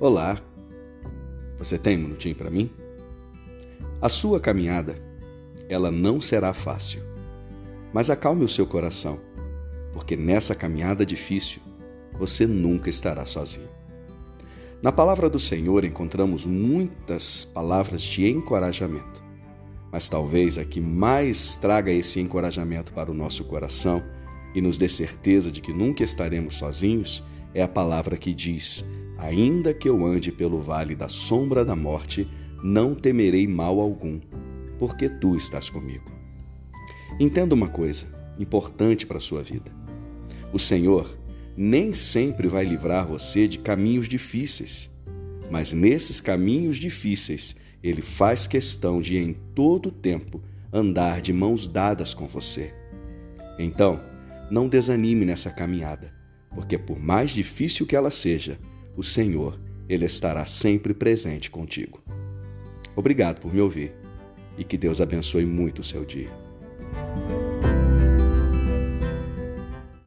Olá, você tem um minutinho para mim? A sua caminhada, ela não será fácil, mas acalme o seu coração, porque nessa caminhada difícil você nunca estará sozinho. Na palavra do Senhor encontramos muitas palavras de encorajamento, mas talvez a que mais traga esse encorajamento para o nosso coração e nos dê certeza de que nunca estaremos sozinhos é a palavra que diz: Ainda que eu ande pelo vale da sombra da morte, não temerei mal algum, porque tu estás comigo. Entenda uma coisa importante para a sua vida. O Senhor nem sempre vai livrar você de caminhos difíceis, mas nesses caminhos difíceis, Ele faz questão de, em todo o tempo, andar de mãos dadas com você. Então, não desanime nessa caminhada, porque por mais difícil que ela seja, o Senhor, Ele estará sempre presente contigo. Obrigado por me ouvir e que Deus abençoe muito o seu dia.